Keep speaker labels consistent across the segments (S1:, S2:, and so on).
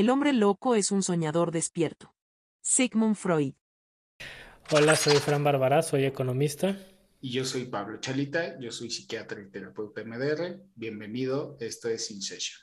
S1: El hombre loco es un soñador despierto. Sigmund Freud.
S2: Hola, soy Fran Bárbara, soy economista.
S3: Y yo soy Pablo Chalita, yo soy psiquiatra y terapeuta MDR. Bienvenido, esto es In Session.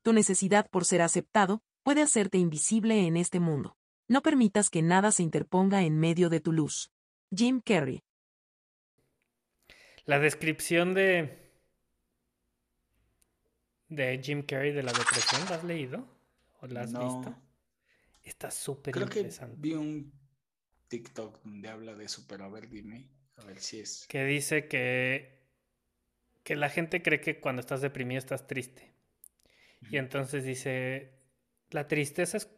S1: Tu necesidad por ser aceptado puede hacerte invisible en este mundo. No permitas que nada se interponga en medio de tu luz. Jim Carrey.
S2: La descripción de de Jim Carrey de la depresión, ¿la has leído? ¿O la has visto? Está súper interesante.
S3: vi un TikTok donde habla de eso, pero a ver, dime, a ver si es.
S2: Que dice que, que la gente cree que cuando estás deprimido estás triste. Y entonces dice, la tristeza es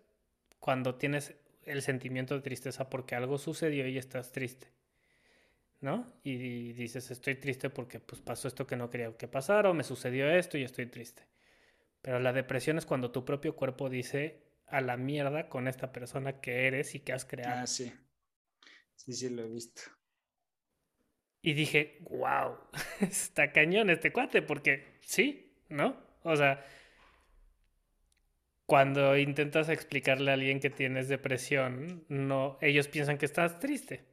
S2: cuando tienes el sentimiento de tristeza porque algo sucedió y estás triste. ¿No? Y dices, estoy triste porque pues pasó esto que no quería que pasara o me sucedió esto y estoy triste. Pero la depresión es cuando tu propio cuerpo dice a la mierda con esta persona que eres y que has creado.
S3: Ah, sí. Sí, sí, lo he visto.
S2: Y dije, wow, está cañón este cuate, porque sí, ¿no? O sea, cuando intentas explicarle a alguien que tienes depresión, no, ellos piensan que estás triste.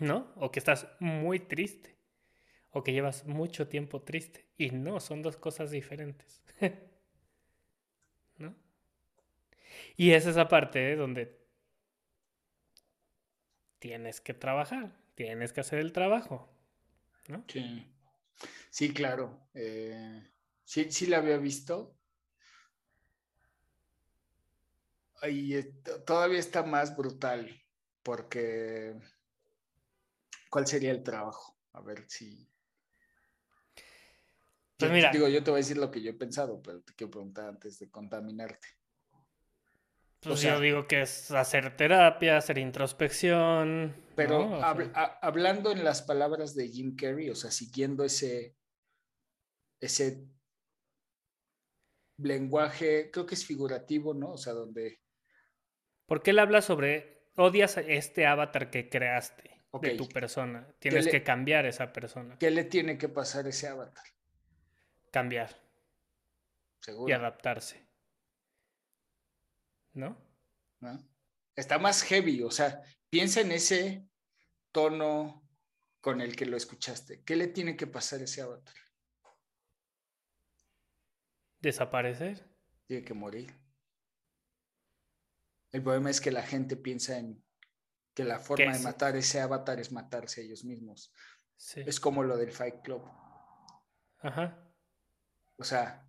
S2: ¿No? O que estás muy triste. O que llevas mucho tiempo triste. Y no, son dos cosas diferentes. ¿No? Y es esa parte donde tienes que trabajar, tienes que hacer el trabajo. ¿No?
S3: Sí. Sí, claro. Eh, sí, sí la había visto. Y todavía está más brutal, porque ¿cuál sería el trabajo? A ver si. Pues mira. Digo, yo te voy a decir lo que yo he pensado, pero te quiero preguntar antes de contaminarte.
S2: Pues yo digo que es hacer terapia, hacer introspección.
S3: Pero hablando en las palabras de Jim Carrey, o sea, siguiendo ese, ese lenguaje, creo que es figurativo, ¿no? O sea, donde...
S2: Porque él habla sobre, odias este avatar que creaste de tu persona. Tienes que cambiar esa persona.
S3: ¿Qué le tiene que pasar a ese avatar?
S2: Cambiar. Seguro. Y adaptarse. ¿No?
S3: ¿No? Está más heavy, o sea, piensa en ese tono con el que lo escuchaste. ¿Qué le tiene que pasar a ese avatar?
S2: desaparecer.
S3: Tiene que morir. El problema es que la gente piensa en que la forma de matar ese avatar es matarse a ellos mismos. Es como lo del Fight Club. Ajá. O sea,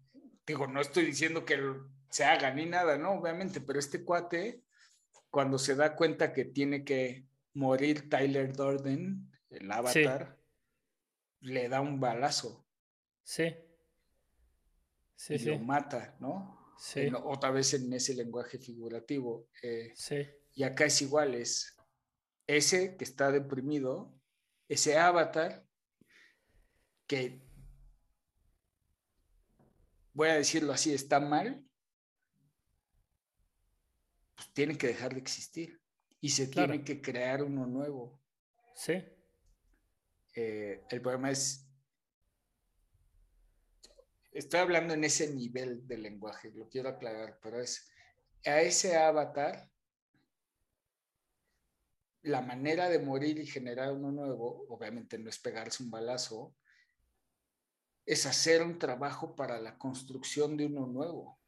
S3: digo, no estoy diciendo que se haga ni nada, ¿no? Obviamente, pero este cuate, cuando se da cuenta que tiene que morir Tyler Durden, el avatar, le da un balazo.
S2: Sí
S3: y lo mata, ¿no? Sí. otra vez en ese lenguaje figurativo. Eh, sí. Y acá es igual, es ese que está deprimido, ese avatar que, voy a decirlo así, está mal, pues tiene que dejar de existir y se tiene que crear uno nuevo.
S2: Sí.
S3: Eh, el problema es estoy hablando en ese nivel de lenguaje, lo quiero aclarar, pero es a ese avatar, la manera de morir y generar uno nuevo, obviamente no es pegarse un balazo, es hacer un trabajo para la construcción de uno nuevo.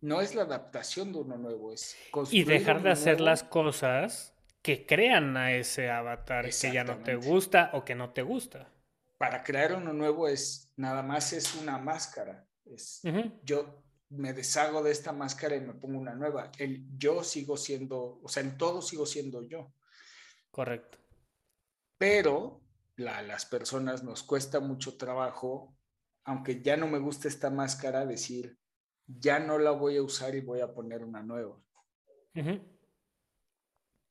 S3: No es la adaptación de uno nuevo, es
S2: construir. Y dejar de hacer las cosas que crean a ese avatar que ya no te gusta o que no te gusta
S3: para crear uno nuevo es nada más es una máscara. Es, Yo me deshago de esta máscara y me pongo una nueva. El yo sigo siendo, o sea, en todo sigo siendo yo.
S2: Correcto.
S3: Pero las personas nos cuesta mucho trabajo, aunque ya no me gusta esta máscara, decir, ya no la voy a usar y voy a poner una nueva.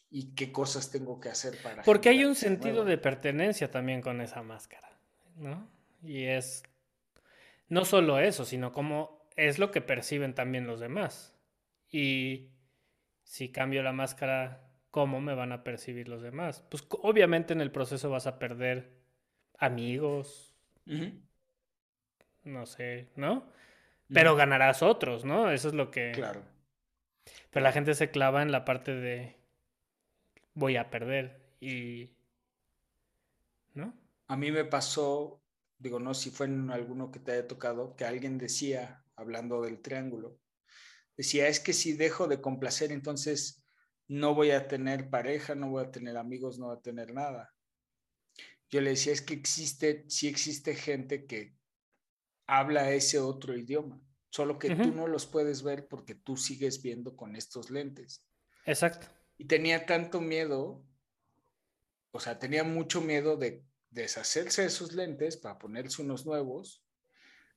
S3: ¿Y qué cosas tengo que hacer para...
S2: Porque hay un sentido de pertenencia también con esa máscara. ¿no? Y es no solo eso, sino como es lo que perciben también los demás. Y si cambio la máscara, ¿cómo me van a percibir los demás? Pues obviamente en el proceso vas a perder amigos, no sé, ¿no? Pero ganarás otros, ¿no? Eso es lo que...
S3: Claro.
S2: Pero la gente se clava en la parte de voy a perder y... ¿No?
S3: A mí me pasó, digo, no si fue en alguno que te haya tocado, que alguien decía, hablando del triángulo, decía, es que si dejo de complacer, entonces no voy a tener pareja, no voy a tener amigos, no voy a tener nada. Yo le decía, es que existe, sí existe gente que habla ese otro idioma, solo que tú no los puedes ver porque tú sigues viendo con estos lentes.
S2: Exacto.
S3: Y tenía tanto miedo, o sea, tenía mucho miedo de deshacerse de sus lentes para ponerse unos nuevos,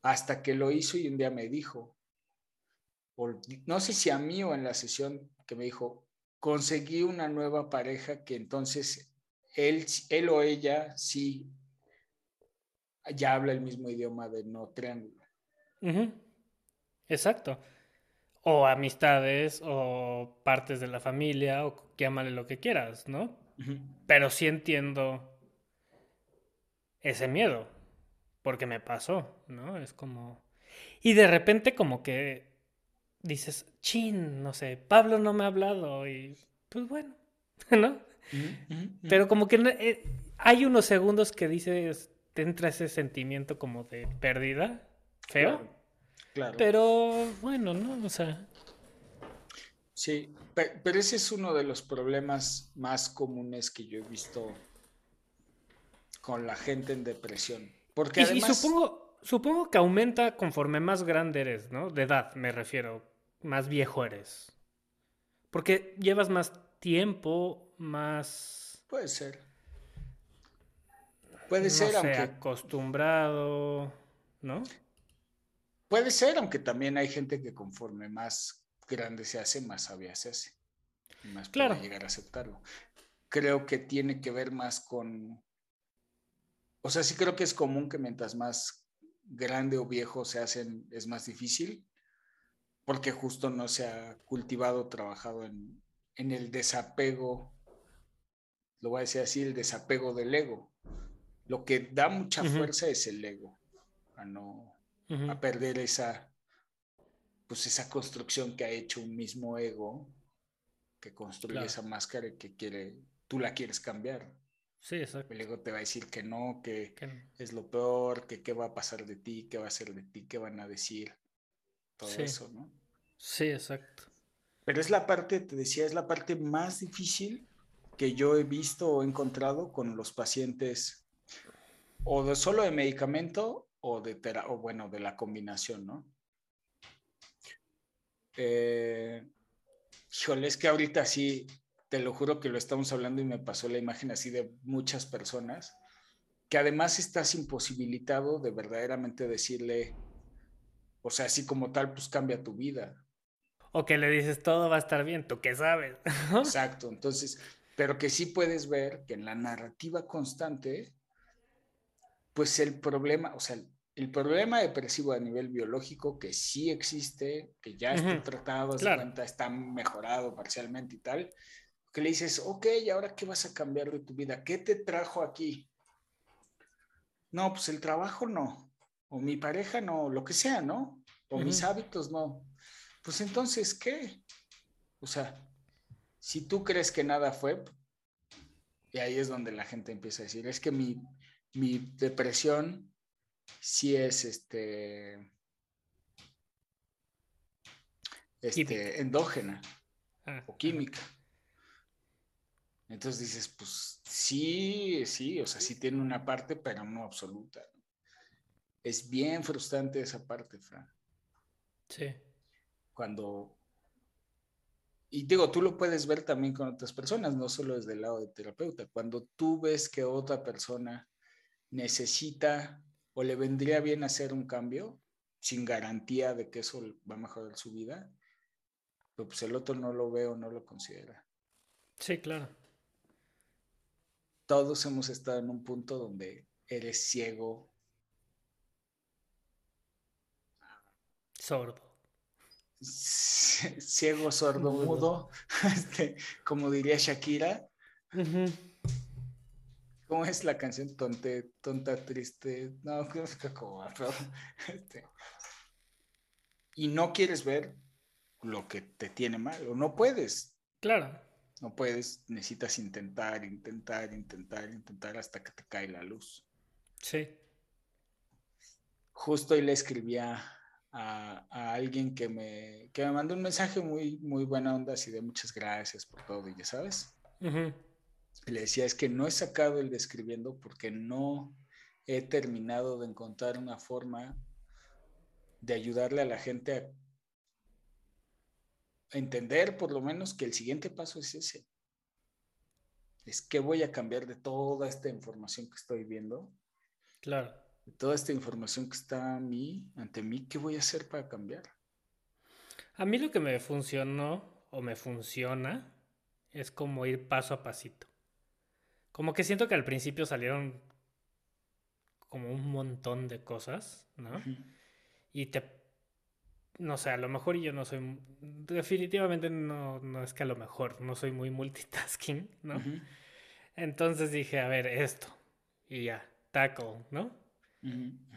S3: hasta que lo hizo y un día me dijo, no sé si a mí o en la sesión que me dijo, conseguí una nueva pareja que entonces él, él o ella sí ya habla el mismo idioma de no triángulo.
S2: Exacto. O amistades, o partes de la familia, o llámale lo que quieras, ¿no? Pero sí entiendo ese miedo, porque me pasó, ¿no? Es como... Y de repente como que dices, chin, no sé, Pablo no me ha hablado y pues bueno, ¿no? Pero como que eh, hay unos segundos que dices, te entra ese sentimiento como de pérdida, feo. Claro. Pero bueno, ¿no? O sea.
S3: Sí, pero ese es uno de los problemas más comunes que yo he visto con la gente en depresión. Porque
S2: y, supongo, supongo que aumenta conforme más grande eres, ¿no? De edad, me refiero. Más viejo eres. Porque llevas más tiempo, más.
S3: Puede ser. Puede ser,
S2: aunque. acostumbrado, ¿no?
S3: Puede ser, aunque también hay gente que conforme más grande se hace, más sabia se hace. más claro. puede llegar a aceptarlo. Creo que tiene que ver más con. O sea, sí creo que es común que mientras más grande o viejo se hacen, es más difícil, porque justo no se ha cultivado, trabajado en, en el desapego, lo voy a decir así, el desapego del ego. Lo que da mucha fuerza es el ego, a no a perder esa pues esa construcción que ha hecho un mismo ego que construye esa máscara y que quiere tú la quieres cambiar.
S2: Sí, exacto.
S3: El ego te va a decir que no, que es lo peor, que qué va a pasar de ti, qué va a ser de ti, qué van a decir. Todo eso, ¿no?
S2: Sí, exacto.
S3: Pero es la parte, te decía, es la parte más difícil que yo he visto o encontrado con los pacientes o de solo de medicamento o de o bueno, de la combinación, ¿no? Eh, híjole, es que ahorita sí, te lo juro que lo estamos hablando y me pasó la imagen así de muchas personas, que además estás imposibilitado de verdaderamente decirle, o sea, así como tal, pues cambia tu vida.
S2: O que le dices, todo va a estar bien, tú qué sabes.
S3: Exacto, entonces, pero que sí puedes ver que en la narrativa constante pues el problema, o sea, el problema depresivo a nivel biológico que sí existe, que ya está tratado, se cuenta, está mejorado parcialmente y tal, que le dices, ok, ¿y ahora qué vas a cambiar de tu vida? ¿Qué te trajo aquí? No, pues el trabajo no, o mi pareja no, lo que sea, ¿no? O mis hábitos no. Pues entonces, ¿qué? O sea, si tú crees que nada fue, y ahí es donde la gente empieza a decir, es que mi, mi depresión sí es este, este endógena ah, o química. Entonces dices, pues sí, sí, o sea, sí tiene una parte, pero no absoluta. Es bien frustrante esa parte, Fran.
S2: Sí.
S3: Cuando... Y digo, tú lo puedes ver también con otras personas, no solo desde el lado de terapeuta. Cuando tú ves que otra persona necesita o le vendría bien hacer un cambio sin garantía de que eso va a mejorar su vida, pero pues el otro no lo ve o no lo considera.
S2: Sí, claro.
S3: Todos hemos estado en un punto donde eres ciego.
S2: Sordo.
S3: ciego, sordo, mudo, este, como diría Shakira. ¿Cómo es la canción? Tonte, tonta, triste. No, creo que como este, Y no quieres ver lo que te tiene mal, o no puedes.
S2: Claro.
S3: No puedes, necesitas intentar, intentar, intentar, intentar hasta que te cae la luz.
S2: Sí.
S3: Justo hoy le escribía a, alguien que me, que me mandó un mensaje muy, muy buena onda, así de muchas gracias por todo, y ya sabes. Y le decía, es que no he sacado el describiendo porque no he terminado de encontrar una forma de ayudarle a la gente a entender por lo menos que el siguiente paso es ese. Es que voy a cambiar de toda esta información que estoy viendo.
S2: Claro.
S3: De toda esta información que está a mí, ante mí, ¿qué voy a hacer para cambiar?
S2: A mí lo que me funcionó o me funciona es como ir paso a pasito. Como que siento que al principio salieron como un montón de cosas, ¿no? Y te no sé, a lo mejor yo no soy, definitivamente no, no es que a lo mejor no soy muy multitasking, ¿no? Entonces dije, a ver, esto, y ya, taco, ¿no?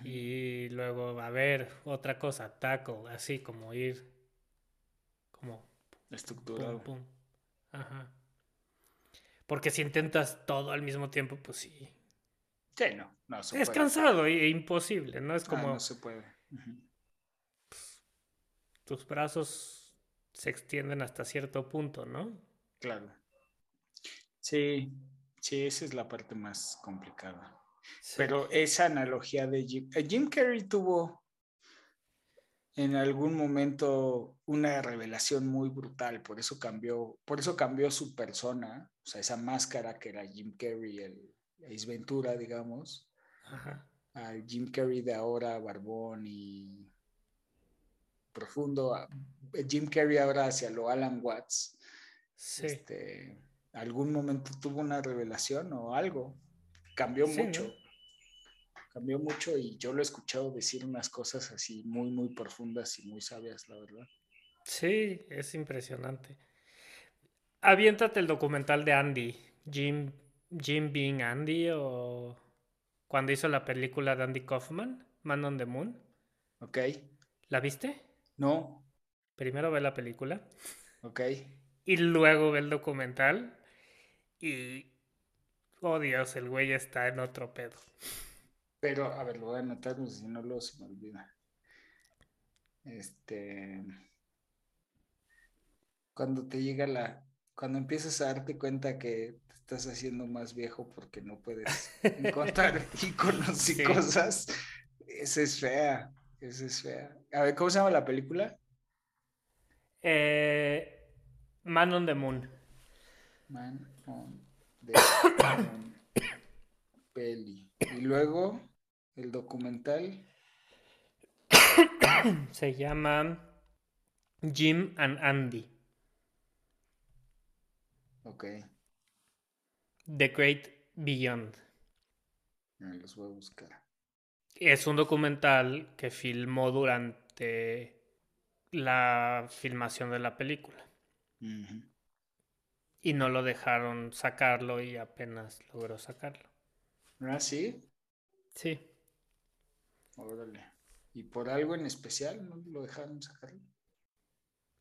S2: Y luego, a ver, otra cosa, taco, así como ir, como...
S3: Estructurado.
S2: Ajá. Porque si intentas todo al mismo tiempo, pues sí.
S3: Sí, no, no
S2: se Es cansado e imposible, ¿no? Es ah, como...
S3: no se puede
S2: tus brazos se extienden hasta cierto punto, ¿no?
S3: Claro. Sí, sí, esa es la parte más complicada. Pero esa analogía de Jim, eh, Jim Carrey tuvo en algún momento una revelación muy brutal, por eso cambió, por eso cambió su persona, o sea, esa máscara que era Jim Carrey, el Ace Ventura, digamos, Ajá. al Jim Carrey de ahora, barbón y profundo. Jim Carrey ahora hacia lo Alan Watts. Este, algún momento tuvo una revelación o algo. Cambió mucho. Cambió mucho y yo lo he escuchado decir unas cosas así muy, muy profundas y muy sabias, la verdad.
S2: Sí, es impresionante. Aviéntate el documental de Andy, Jim, Jim Being Andy, o cuando hizo la película de Andy Kaufman, Man on the Moon.
S3: Ok.
S2: ¿La viste?
S3: No.
S2: Primero ve la película.
S3: Ok.
S2: Y luego ve el documental. Y. Oh Dios, el güey está en otro pedo.
S3: Pero, a ver, lo voy a anotar, pues, si no lo se me olvida. Este. Cuando te llega la. Cuando empiezas a darte cuenta que te estás haciendo más viejo porque no puedes encontrar iconos y cosas, esa es fea. Esa es fea. A ver, ¿cómo se llama la película?
S2: Eh, Man on the Moon.
S3: Man on the Moon. Peli. Y luego, el documental.
S2: se llama Jim and Andy.
S3: Ok.
S2: The Great Beyond.
S3: Los voy a buscar.
S2: Es un documental que filmó durante la filmación de la película. Y no lo dejaron sacarlo y apenas logró sacarlo.
S3: ¿Ah, sí?
S2: Sí.
S3: Órale. ¿Y por algo en especial no lo dejaron sacarlo?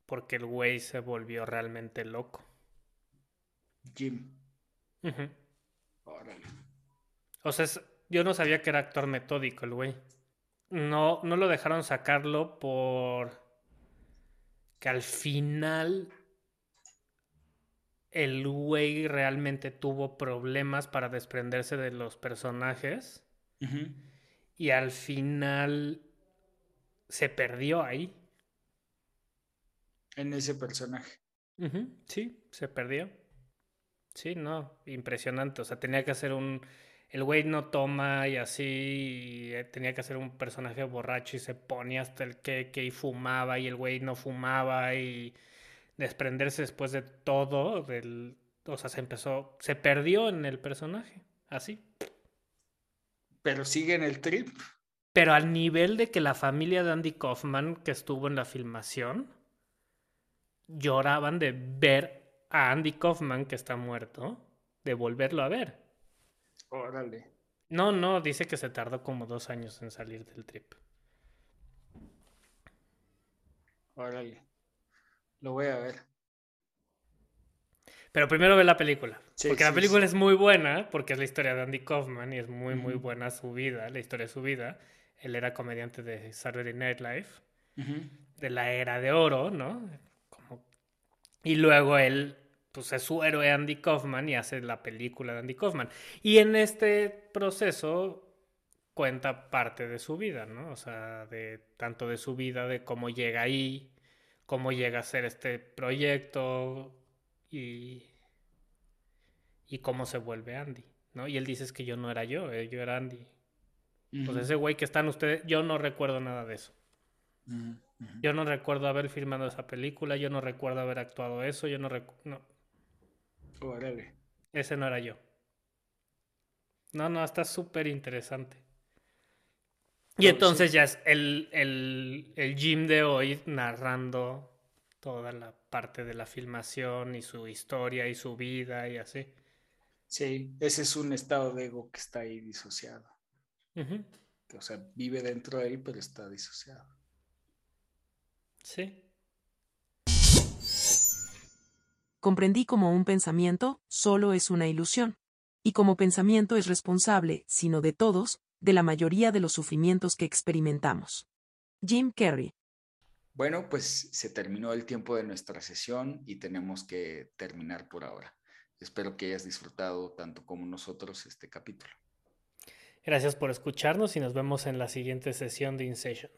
S2: Porque el güey se volvió realmente loco.
S3: Jim. Órale.
S2: O sea, es, yo no sabía que era actor metódico el güey. No, no lo dejaron sacarlo por que al final el güey realmente tuvo problemas para desprenderse de los personajes. Y al final se perdió ahí.
S3: En ese personaje.
S2: Sí, se perdió. Sí, no, impresionante. O sea, tenía que hacer un el güey no toma y así eh, tenía que hacer un personaje borracho y se ponía hasta el queque y fumaba y el güey no fumaba y desprenderse después de todo del o sea se empezó se perdió en el personaje así
S3: pero sigue en el trip
S2: pero al nivel de que la familia de Andy Kaufman que estuvo en la filmación lloraban de ver a Andy Kaufman, que está muerto, de volverlo a ver.
S3: Órale.
S2: No, no, dice que se tardó como dos años en salir del trip.
S3: Órale. Lo voy a ver.
S2: Pero primero ve la película. porque la película es muy buena, porque es la historia de Andy Kaufman y es muy, muy buena su vida, la historia de su vida. Él era comediante de Saturday Night Live, de la era de oro, ¿no? Y luego él, pues es su héroe Andy Kaufman y hace la película de Andy Kaufman. Y en este proceso cuenta parte de su vida, ¿no? O sea, de tanto de su vida, de cómo llega ahí, cómo llega a hacer este proyecto y, y cómo se vuelve Andy, ¿no? Y él dice es que yo no era yo, eh, yo era Andy. Pues ese güey que están ustedes, yo no recuerdo nada de eso. Yo no recuerdo haber filmado esa película, yo no recuerdo haber actuado eso, yo no recuerdo... No. Ese no era yo. No, no, está súper interesante. Y entonces ya es el, el, el Jim de hoy narrando toda la parte de la filmación y su historia y su vida y así.
S3: Sí, ese es un estado de ego que está ahí disociado. O sea, vive dentro de él, pero está disociado.
S2: Sí.
S1: Comprendí como un pensamiento solo es una ilusión. Y como pensamiento es responsable, sino de todos, de la mayoría de los sufrimientos que experimentamos. Jim Carrey.
S3: Bueno, pues se terminó el tiempo de nuestra sesión y tenemos que terminar por ahora. Espero que hayas disfrutado tanto como nosotros este capítulo.
S2: Gracias por escucharnos y nos vemos en la siguiente sesión de InSession.